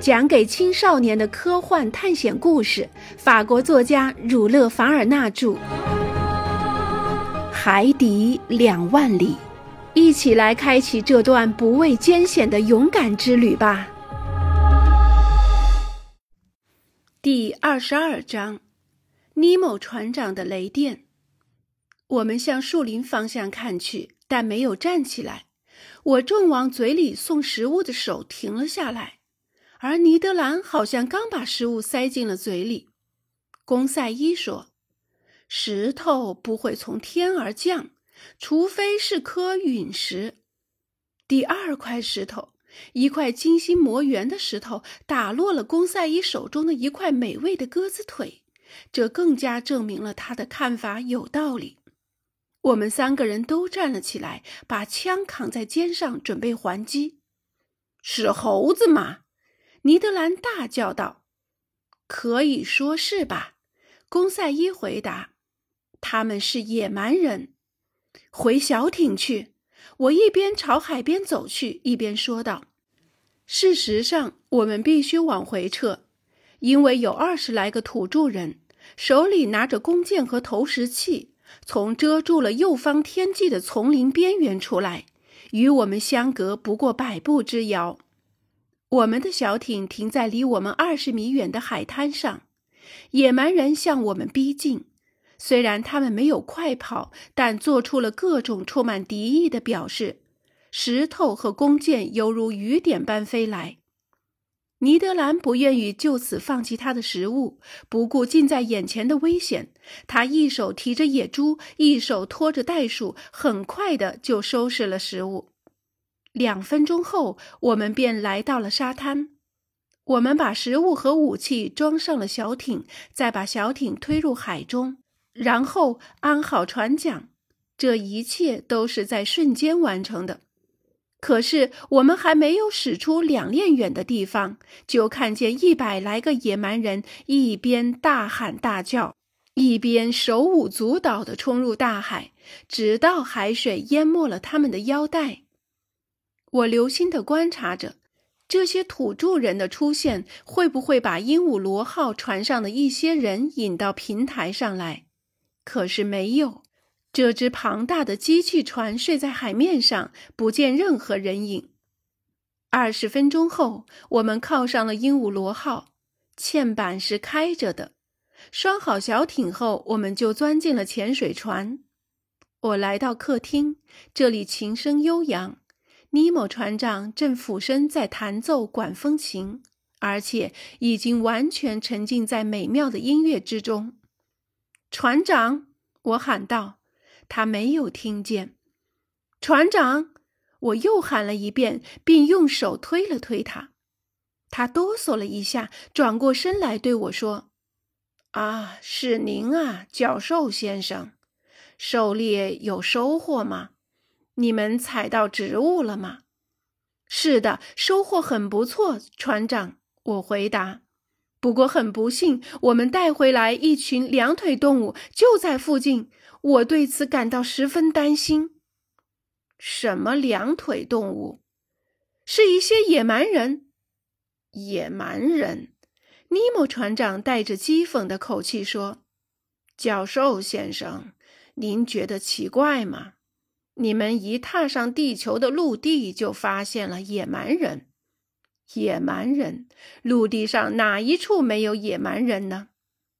讲给青少年的科幻探险故事，法国作家儒勒·凡尔纳著，《海底两万里》，一起来开启这段不畏艰险的勇敢之旅吧。第二十二章：尼莫船长的雷电。我们向树林方向看去，但没有站起来。我正往嘴里送食物的手停了下来。而尼德兰好像刚把食物塞进了嘴里。公赛伊说：“石头不会从天而降，除非是颗陨石。”第二块石头，一块精心磨圆的石头，打落了公赛伊手中的一块美味的鸽子腿。这更加证明了他的看法有道理。我们三个人都站了起来，把枪扛在肩上，准备还击。是猴子吗？尼德兰大叫道：“可以说是吧？”公赛伊回答：“他们是野蛮人。”回小艇去。我一边朝海边走去，一边说道：“事实上，我们必须往回撤，因为有二十来个土著人手里拿着弓箭和投石器，从遮住了右方天际的丛林边缘出来，与我们相隔不过百步之遥。”我们的小艇停在离我们二十米远的海滩上，野蛮人向我们逼近。虽然他们没有快跑，但做出了各种充满敌意的表示。石头和弓箭犹如雨点般飞来。尼德兰不愿意就此放弃他的食物，不顾近在眼前的危险，他一手提着野猪，一手拖着袋鼠，很快的就收拾了食物。两分钟后，我们便来到了沙滩。我们把食物和武器装上了小艇，再把小艇推入海中，然后安好船桨。这一切都是在瞬间完成的。可是，我们还没有驶出两链远的地方，就看见一百来个野蛮人一边大喊大叫，一边手舞足蹈地冲入大海，直到海水淹没了他们的腰带。我留心地观察着，这些土著人的出现会不会把鹦鹉螺号船上的一些人引到平台上来？可是没有，这只庞大的机器船睡在海面上，不见任何人影。二十分钟后，我们靠上了鹦鹉螺号，嵌板是开着的。拴好小艇后，我们就钻进了潜水船。我来到客厅，这里琴声悠扬。尼莫船长正俯身在弹奏管风琴，而且已经完全沉浸在美妙的音乐之中。船长，我喊道，他没有听见。船长，我又喊了一遍，并用手推了推他。他哆嗦了一下，转过身来对我说：“啊，是您啊，教授先生，狩猎有收获吗？”你们采到植物了吗？是的，收获很不错，船长。我回答。不过很不幸，我们带回来一群两腿动物，就在附近。我对此感到十分担心。什么两腿动物？是一些野蛮人。野蛮人？尼莫船长带着讥讽的口气说：“教授先生，您觉得奇怪吗？”你们一踏上地球的陆地，就发现了野蛮人。野蛮人，陆地上哪一处没有野蛮人呢？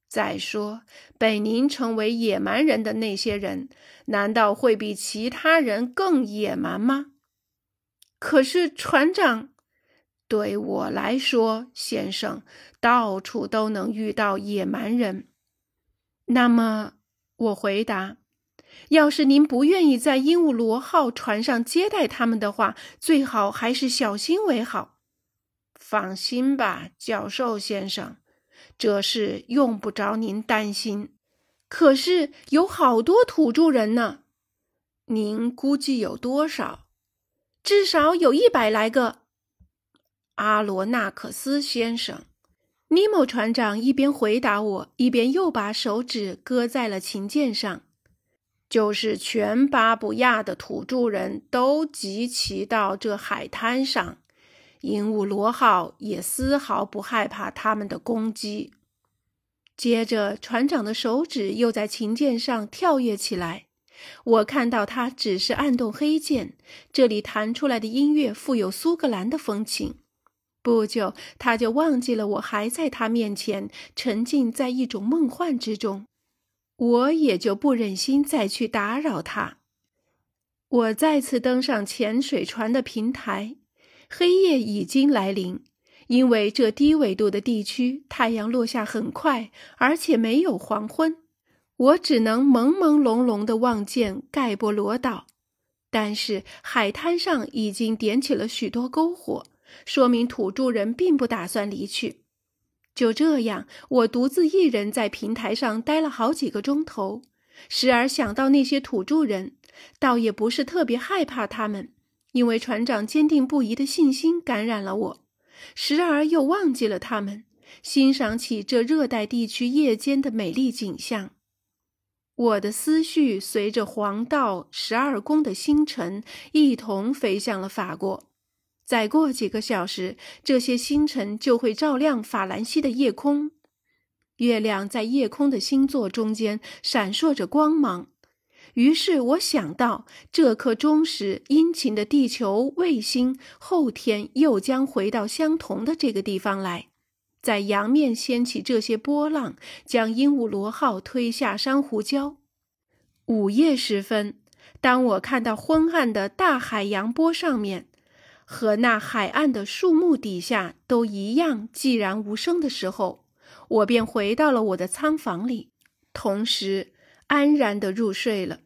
再说，被您称为野蛮人的那些人，难道会比其他人更野蛮吗？可是，船长，对我来说，先生，到处都能遇到野蛮人。那么，我回答。要是您不愿意在鹦鹉螺号船上接待他们的话，最好还是小心为好。放心吧，教授先生，这事用不着您担心。可是有好多土著人呢，您估计有多少？至少有一百来个。阿罗纳克斯先生，尼莫船长一边回答我，一边又把手指搁在了琴键上。就是全巴布亚的土著人都集齐到这海滩上，鹦鹉螺号也丝毫不害怕他们的攻击。接着，船长的手指又在琴键上跳跃起来。我看到他只是按动黑键，这里弹出来的音乐富有苏格兰的风情。不久，他就忘记了我还在他面前，沉浸在一种梦幻之中。我也就不忍心再去打扰他。我再次登上潜水船的平台，黑夜已经来临，因为这低纬度的地区太阳落下很快，而且没有黄昏。我只能朦朦胧胧地望见盖博罗岛，但是海滩上已经点起了许多篝火，说明土著人并不打算离去。就这样，我独自一人在平台上待了好几个钟头，时而想到那些土著人，倒也不是特别害怕他们，因为船长坚定不移的信心感染了我；时而又忘记了他们，欣赏起这热带地区夜间的美丽景象。我的思绪随着黄道十二宫的星辰一同飞向了法国。再过几个小时，这些星辰就会照亮法兰西的夜空。月亮在夜空的星座中间闪烁着光芒。于是我想到，这颗忠实殷勤的地球卫星后天又将回到相同的这个地方来。在洋面掀起这些波浪，将鹦鹉螺号推下珊瑚礁。午夜时分，当我看到昏暗的大海洋波上面，和那海岸的树木底下都一样寂然无声的时候，我便回到了我的仓房里，同时安然地入睡了。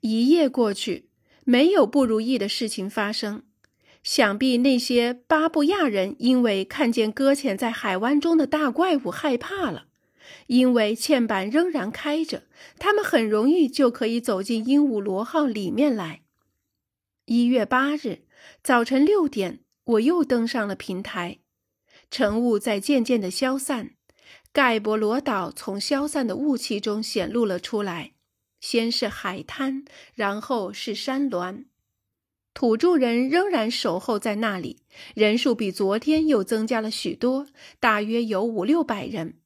一夜过去，没有不如意的事情发生。想必那些巴布亚人因为看见搁浅在海湾中的大怪物害怕了，因为嵌板仍然开着，他们很容易就可以走进鹦鹉螺号里面来。一月八日早晨六点，我又登上了平台，晨雾在渐渐的消散，盖博罗岛从消散的雾气中显露了出来，先是海滩，然后是山峦。土著人仍然守候在那里，人数比昨天又增加了许多，大约有五六百人。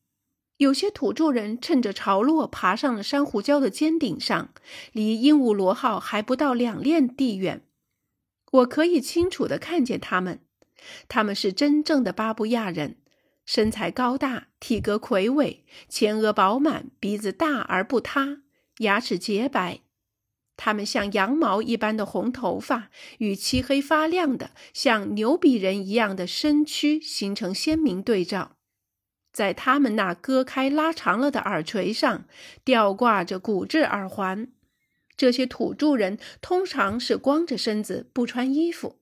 有些土著人趁着潮落爬上了珊瑚礁的尖顶上，离鹦鹉螺号还不到两链地远。我可以清楚地看见他们，他们是真正的巴布亚人，身材高大，体格魁伟，前额饱满，鼻子大而不塌，牙齿洁白。他们像羊毛一般的红头发与漆黑发亮的像牛鼻人一样的身躯形成鲜明对照，在他们那割开拉长了的耳垂上吊挂着骨质耳环。这些土著人通常是光着身子不穿衣服，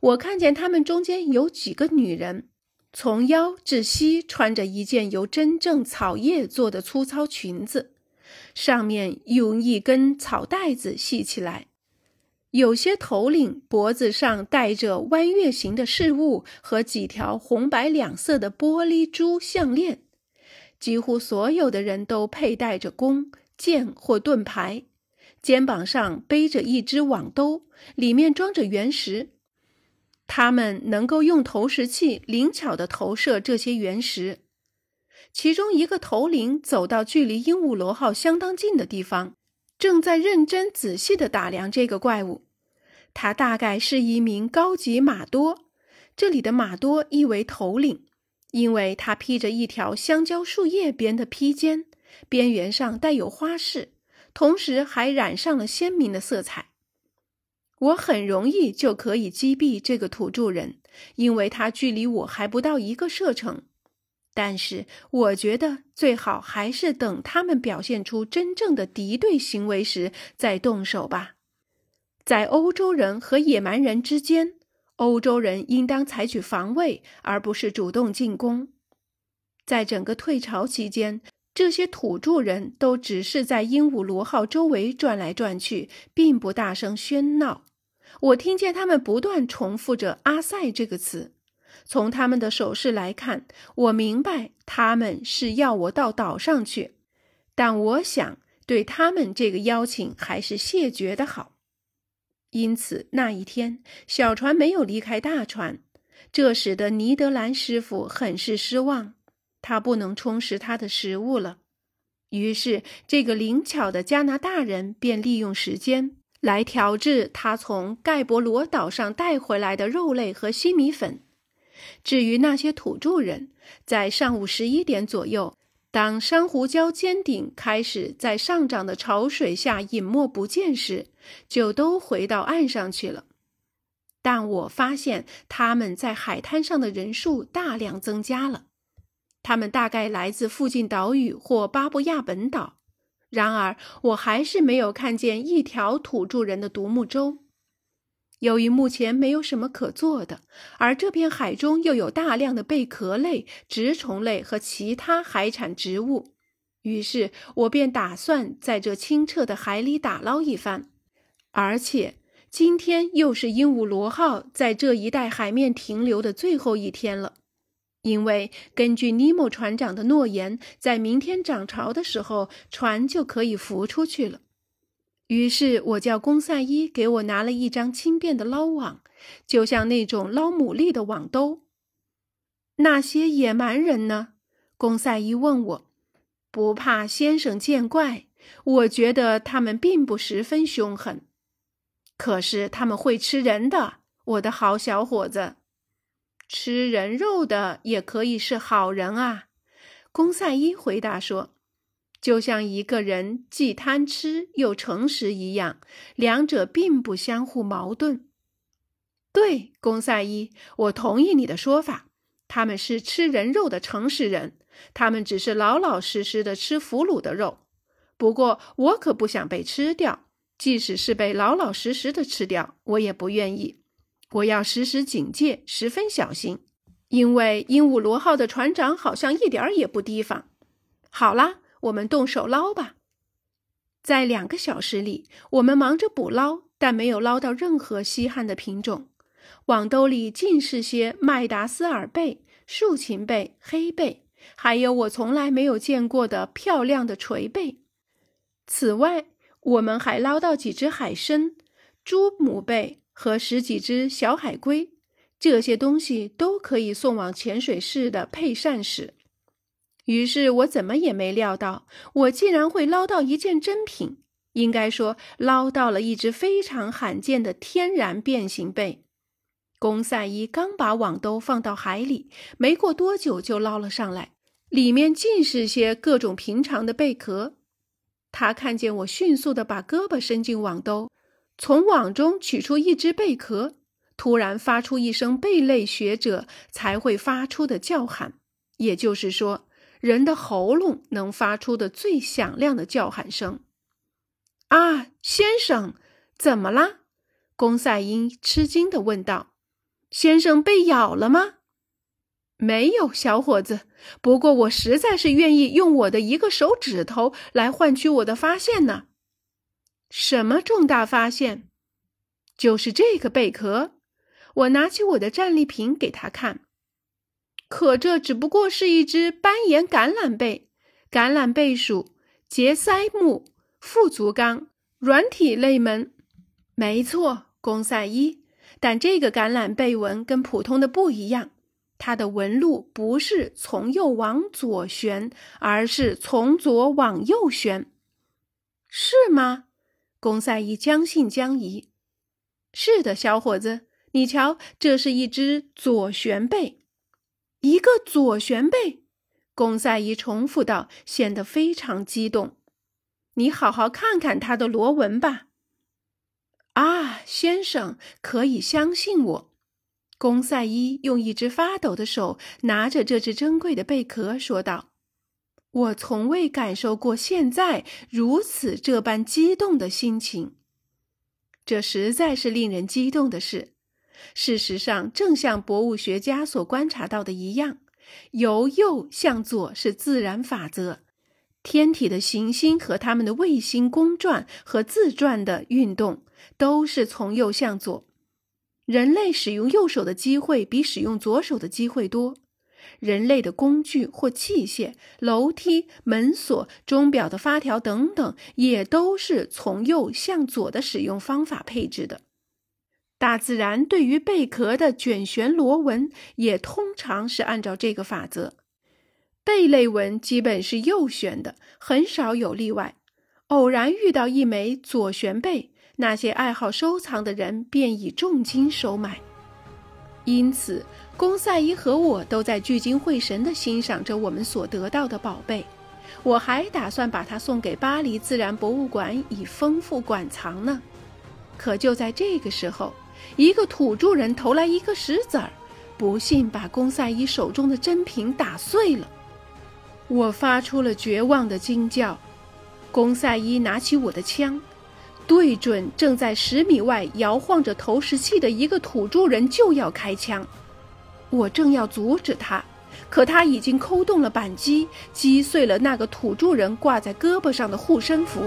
我看见他们中间有几个女人，从腰至膝穿着一件由真正草叶做的粗糙裙子。上面用一根草带子系起来，有些头领脖子上戴着弯月形的饰物和几条红白两色的玻璃珠项链。几乎所有的人都佩戴着弓、剑或盾牌，肩膀上背着一只网兜，里面装着原石。他们能够用投石器灵巧地投射这些原石。其中一个头领走到距离鹦鹉螺号相当近的地方，正在认真仔细地打量这个怪物。他大概是一名高级马多，这里的马多意为头领，因为他披着一条香蕉树叶编的披肩，边缘上带有花饰，同时还染上了鲜明的色彩。我很容易就可以击毙这个土著人，因为他距离我还不到一个射程。但是，我觉得最好还是等他们表现出真正的敌对行为时再动手吧。在欧洲人和野蛮人之间，欧洲人应当采取防卫，而不是主动进攻。在整个退潮期间，这些土著人都只是在鹦鹉螺号周围转来转去，并不大声喧闹。我听见他们不断重复着“阿塞”这个词。从他们的手势来看，我明白他们是要我到岛上去，但我想对他们这个邀请还是谢绝的好。因此那一天，小船没有离开大船，这使得尼德兰师傅很是失望，他不能充实他的食物了。于是，这个灵巧的加拿大人便利用时间来调制他从盖博罗岛上带回来的肉类和西米粉。至于那些土著人，在上午十一点左右，当珊瑚礁尖顶开始在上涨的潮水下隐没不见时，就都回到岸上去了。但我发现他们在海滩上的人数大量增加了。他们大概来自附近岛屿或巴布亚本岛，然而我还是没有看见一条土著人的独木舟。由于目前没有什么可做的，而这片海中又有大量的贝壳类、植虫类和其他海产植物，于是我便打算在这清澈的海里打捞一番。而且今天又是鹦鹉螺号在这一带海面停留的最后一天了。因为根据尼莫船长的诺言，在明天涨潮的时候，船就可以浮出去了。于是我叫公赛伊给我拿了一张轻便的捞网，就像那种捞牡蛎的网兜。那些野蛮人呢？公赛伊问我。不怕先生见怪，我觉得他们并不十分凶狠。可是他们会吃人的，我的好小伙子。吃人肉的也可以是好人啊，公赛伊回答说：“就像一个人既贪吃又诚实一样，两者并不相互矛盾。”对，公赛伊，我同意你的说法。他们是吃人肉的诚实人，他们只是老老实实的吃俘虏的肉。不过，我可不想被吃掉，即使是被老老实实的吃掉，我也不愿意。我要时时警戒，十分小心，因为鹦鹉螺号的船长好像一点儿也不提防。好啦，我们动手捞吧。在两个小时里，我们忙着捕捞，但没有捞到任何稀罕的品种。网兜里尽是些麦达斯尔贝、竖琴贝、黑贝，还有我从来没有见过的漂亮的垂贝。此外，我们还捞到几只海参、猪母贝。和十几只小海龟，这些东西都可以送往潜水室的配膳室。于是我怎么也没料到，我竟然会捞到一件珍品，应该说捞到了一只非常罕见的天然变形贝。公赛伊刚把网兜放到海里，没过多久就捞了上来，里面尽是些各种平常的贝壳。他看见我迅速地把胳膊伸进网兜。从网中取出一只贝壳，突然发出一声贝类学者才会发出的叫喊，也就是说，人的喉咙能发出的最响亮的叫喊声。啊，先生，怎么啦？公赛因吃惊地问道：“先生被咬了吗？”“没有，小伙子。不过我实在是愿意用我的一个手指头来换取我的发现呢。”什么重大发现？就是这个贝壳。我拿起我的战利品给他看，可这只不过是一只斑岩橄榄贝。橄榄贝属节鳃目腹足纲软体类门。没错，公赛伊。但这个橄榄贝纹跟普通的不一样，它的纹路不是从右往左旋，而是从左往右旋。是吗？公赛伊将信将疑：“是的，小伙子，你瞧，这是一只左旋贝，一个左旋贝。”公赛伊重复道，显得非常激动。“你好好看看它的螺纹吧。”“啊，先生，可以相信我。”公赛伊用一只发抖的手拿着这只珍贵的贝壳，说道。我从未感受过现在如此这般激动的心情，这实在是令人激动的事。事实上，正像博物学家所观察到的一样，由右向左是自然法则。天体的行星和它们的卫星公转和自转的运动都是从右向左。人类使用右手的机会比使用左手的机会多。人类的工具或器械，楼梯、门锁、钟表的发条等等，也都是从右向左的使用方法配置的。大自然对于贝壳的卷旋螺纹也通常是按照这个法则。贝类纹基本是右旋的，很少有例外。偶然遇到一枚左旋贝，那些爱好收藏的人便以重金收买。因此，公赛伊和我都在聚精会神地欣赏着我们所得到的宝贝。我还打算把它送给巴黎自然博物馆，以丰富馆藏呢。可就在这个时候，一个土著人投来一个石子儿，不幸把公赛伊手中的珍品打碎了。我发出了绝望的惊叫。公赛伊拿起我的枪，对准正在十米外摇晃着投石器的一个土著人就要开枪。我正要阻止他，可他已经扣动了扳机，击碎了那个土著人挂在胳膊上的护身符。